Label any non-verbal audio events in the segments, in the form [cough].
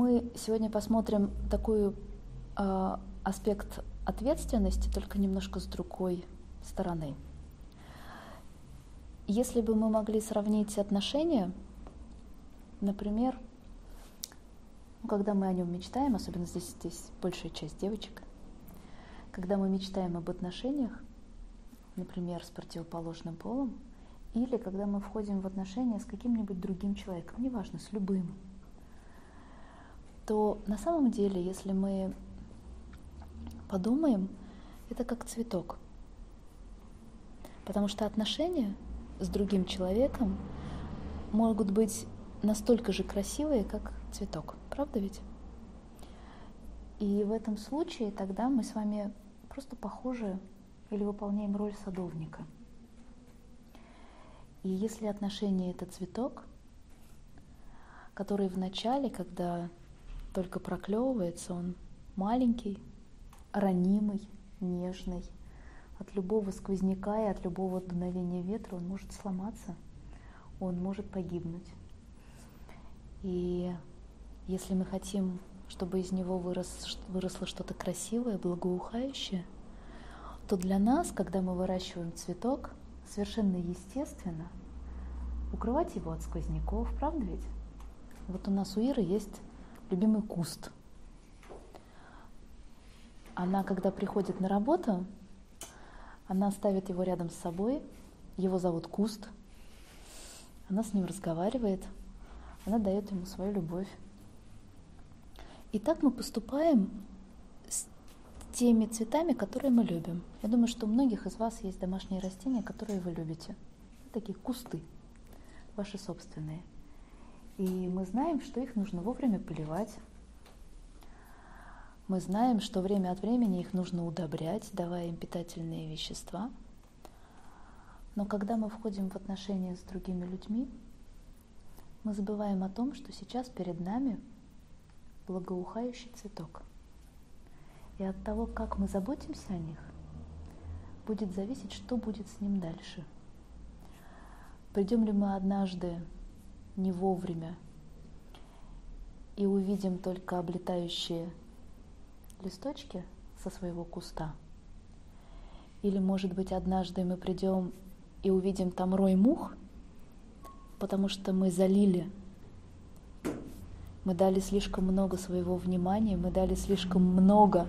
Мы сегодня посмотрим такой э, аспект ответственности, только немножко с другой стороны. Если бы мы могли сравнить отношения, например, ну, когда мы о нем мечтаем, особенно здесь, здесь большая часть девочек, когда мы мечтаем об отношениях, например, с противоположным полом, или когда мы входим в отношения с каким-нибудь другим человеком, неважно, с любым, то на самом деле, если мы подумаем, это как цветок. Потому что отношения с другим человеком могут быть настолько же красивые, как цветок. Правда ведь? И в этом случае тогда мы с вами просто похожи или выполняем роль садовника. И если отношения это цветок, который в начале, когда только проклевывается, он маленький, ранимый, нежный. От любого сквозняка и от любого дуновения ветра он может сломаться, он может погибнуть. И если мы хотим, чтобы из него вырос, выросло что-то красивое, благоухающее, то для нас, когда мы выращиваем цветок, совершенно естественно укрывать его от сквозняков, правда ведь? Вот у нас у Иры есть любимый куст. Она, когда приходит на работу, она ставит его рядом с собой, его зовут Куст, она с ним разговаривает, она дает ему свою любовь. И так мы поступаем с теми цветами, которые мы любим. Я думаю, что у многих из вас есть домашние растения, которые вы любите. Такие кусты, ваши собственные. И мы знаем, что их нужно вовремя поливать. Мы знаем, что время от времени их нужно удобрять, давая им питательные вещества. Но когда мы входим в отношения с другими людьми, мы забываем о том, что сейчас перед нами благоухающий цветок. И от того, как мы заботимся о них, будет зависеть, что будет с ним дальше. Придем ли мы однажды не вовремя и увидим только облетающие листочки со своего куста. Или, может быть, однажды мы придем и увидим там рой мух, потому что мы залили мы дали слишком много своего внимания, мы дали слишком много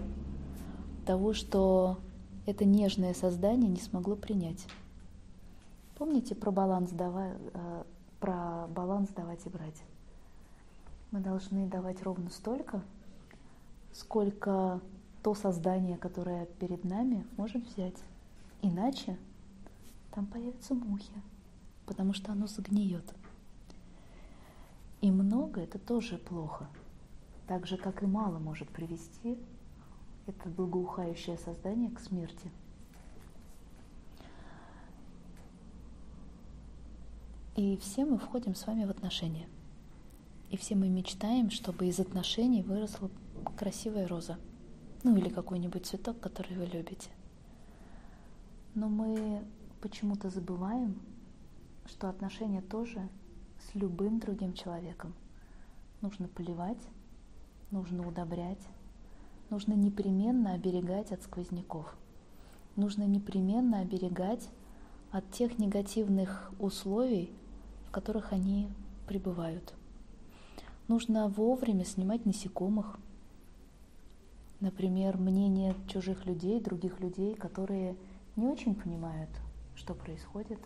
того, что это нежное создание не смогло принять. Помните про баланс, давай, э, про баланс давать и брать? Мы должны давать ровно столько, сколько то создание, которое перед нами, может взять. Иначе там появятся мухи, потому что оно загниет. И много это тоже плохо. Так же, как и мало может привести это благоухающее создание к смерти. И все мы входим с вами в отношения. И все мы мечтаем, чтобы из отношений выросла красивая роза. Ну или какой-нибудь цветок, который вы любите. Но мы почему-то забываем, что отношения тоже с любым другим человеком. Нужно поливать, нужно удобрять, нужно непременно оберегать от сквозняков. Нужно непременно оберегать от тех негативных условий, в которых они пребывают. Нужно вовремя снимать насекомых. Например, мнение чужих людей, других людей, которые не очень понимают, что происходит.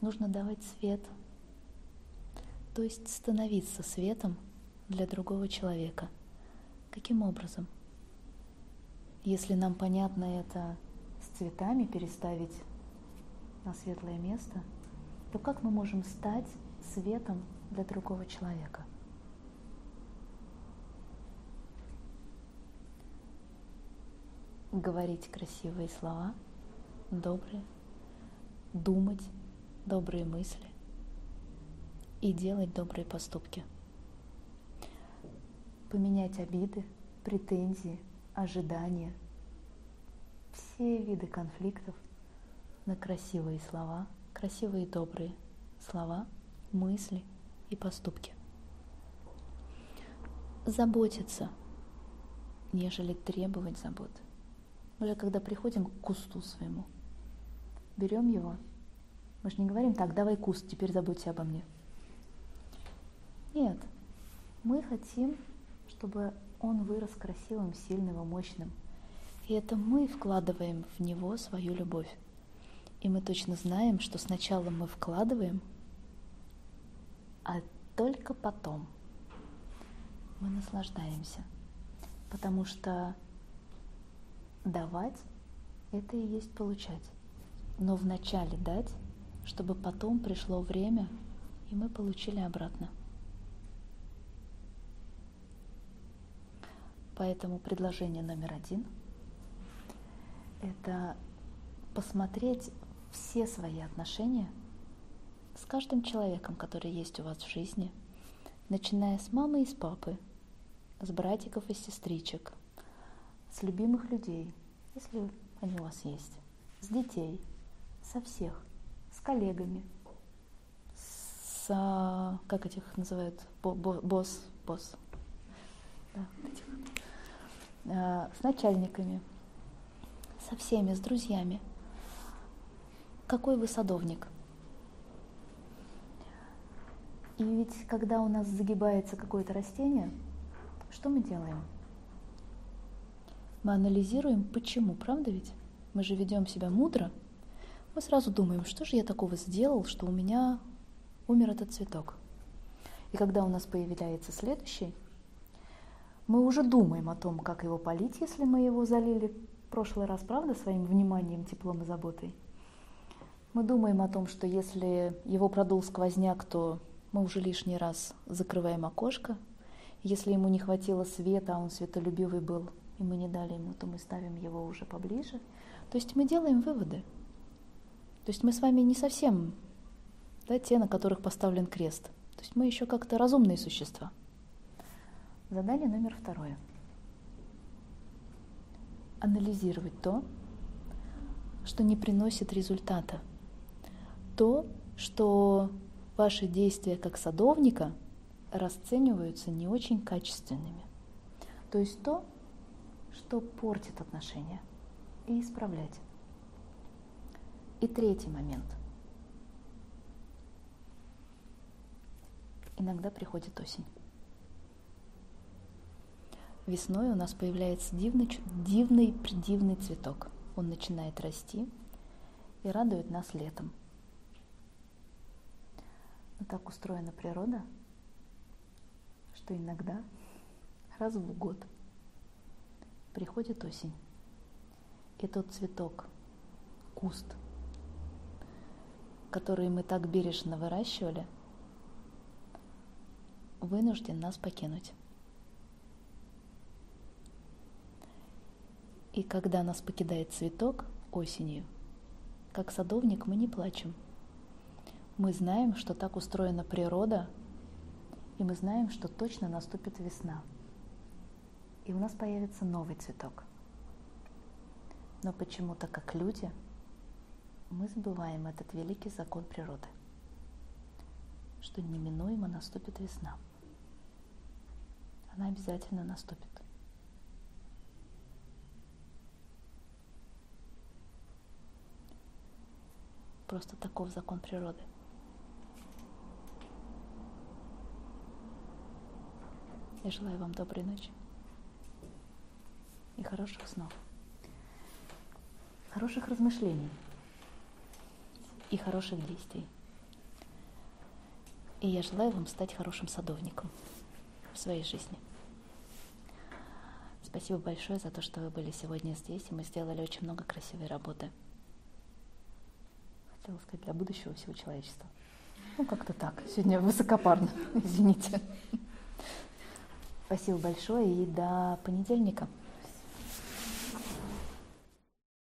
Нужно давать свет, то есть становиться светом для другого человека. Каким образом? Если нам понятно это с цветами переставить на светлое место, то как мы можем стать светом для другого человека? Говорить красивые слова, добрые, думать добрые мысли, и делать добрые поступки. Поменять обиды, претензии, ожидания, все виды конфликтов на красивые слова, красивые и добрые слова, мысли и поступки. заботиться, нежели требовать заботы. Мы же когда приходим к кусту своему, берем его, мы же не говорим, так, давай куст, теперь заботься обо мне. Нет, мы хотим, чтобы он вырос красивым, сильным и мощным. И это мы вкладываем в него свою любовь. И мы точно знаем, что сначала мы вкладываем, а только потом мы наслаждаемся. Потому что давать – это и есть получать. Но вначале дать, чтобы потом пришло время, и мы получили обратно. Поэтому предложение номер один – это посмотреть все свои отношения с каждым человеком, который есть у вас в жизни, начиная с мамы и с папы, с братиков и сестричек, с любимых людей, если они у вас есть, с детей, со всех, с коллегами, с, а, как этих называют, босс, босс, да, этих, а, с начальниками, со всеми, с друзьями – какой вы садовник. И ведь когда у нас загибается какое-то растение, что мы делаем? Мы анализируем, почему, правда ведь? Мы же ведем себя мудро. Мы сразу думаем, что же я такого сделал, что у меня умер этот цветок. И когда у нас появляется следующий, мы уже думаем о том, как его полить, если мы его залили в прошлый раз, правда, своим вниманием, теплом и заботой. Мы думаем о том, что если его продул сквозняк, то мы уже лишний раз закрываем окошко. Если ему не хватило света, а он светолюбивый был, и мы не дали ему, то мы ставим его уже поближе. То есть мы делаем выводы. То есть мы с вами не совсем да, те, на которых поставлен крест. То есть мы еще как-то разумные существа. Задание номер второе. Анализировать то, что не приносит результата – то, что ваши действия как садовника расцениваются не очень качественными. То есть то, что портит отношения, и исправлять. И третий момент. Иногда приходит осень. Весной у нас появляется дивный, дивный, придивный цветок. Он начинает расти и радует нас летом – но так устроена природа, что иногда раз в год приходит осень, и тот цветок, куст, который мы так бережно выращивали, вынужден нас покинуть. И когда нас покидает цветок осенью, как садовник мы не плачем – мы знаем, что так устроена природа, и мы знаем, что точно наступит весна. И у нас появится новый цветок. Но почему-то, как люди, мы забываем этот великий закон природы, что неминуемо наступит весна. Она обязательно наступит. Просто таков закон природы. Я желаю вам доброй ночи и хороших снов, хороших размышлений и хороших действий. И я желаю вам стать хорошим садовником в своей жизни. Спасибо большое за то, что вы были сегодня здесь, и мы сделали очень много красивой работы. Хотела сказать, для будущего всего человечества. Ну, как-то так. Сегодня высокопарно, [laughs] извините. Спасибо большое и до понедельника.